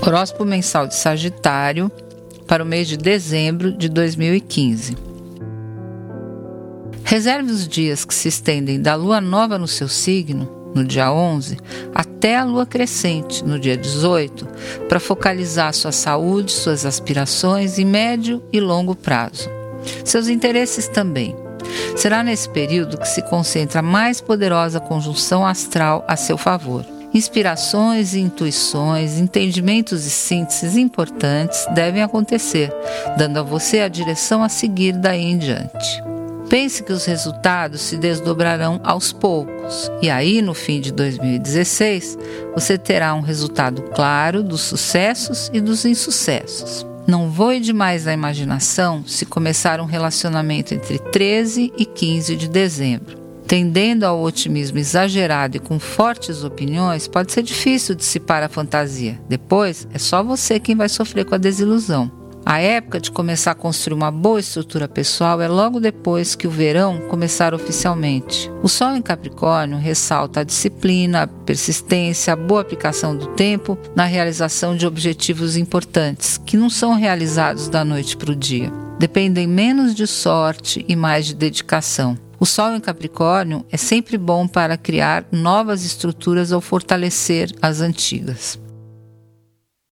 Horóscopo mensal de Sagitário para o mês de dezembro de 2015. Reserve os dias que se estendem da lua nova no seu signo, no dia 11, até a lua crescente, no dia 18, para focalizar sua saúde, suas aspirações em médio e longo prazo. Seus interesses também. Será nesse período que se concentra a mais poderosa conjunção astral a seu favor. Inspirações e intuições, entendimentos e sínteses importantes devem acontecer, dando a você a direção a seguir daí em diante. Pense que os resultados se desdobrarão aos poucos, e aí no fim de 2016 você terá um resultado claro dos sucessos e dos insucessos. Não voe demais na imaginação se começar um relacionamento entre 13 e 15 de dezembro. Tendendo ao otimismo exagerado e com fortes opiniões, pode ser difícil dissipar a fantasia. Depois, é só você quem vai sofrer com a desilusão. A época de começar a construir uma boa estrutura pessoal é logo depois que o verão começar oficialmente. O Sol em Capricórnio ressalta a disciplina, a persistência, a boa aplicação do tempo na realização de objetivos importantes, que não são realizados da noite para o dia. Dependem menos de sorte e mais de dedicação. O Sol em Capricórnio é sempre bom para criar novas estruturas ou fortalecer as antigas.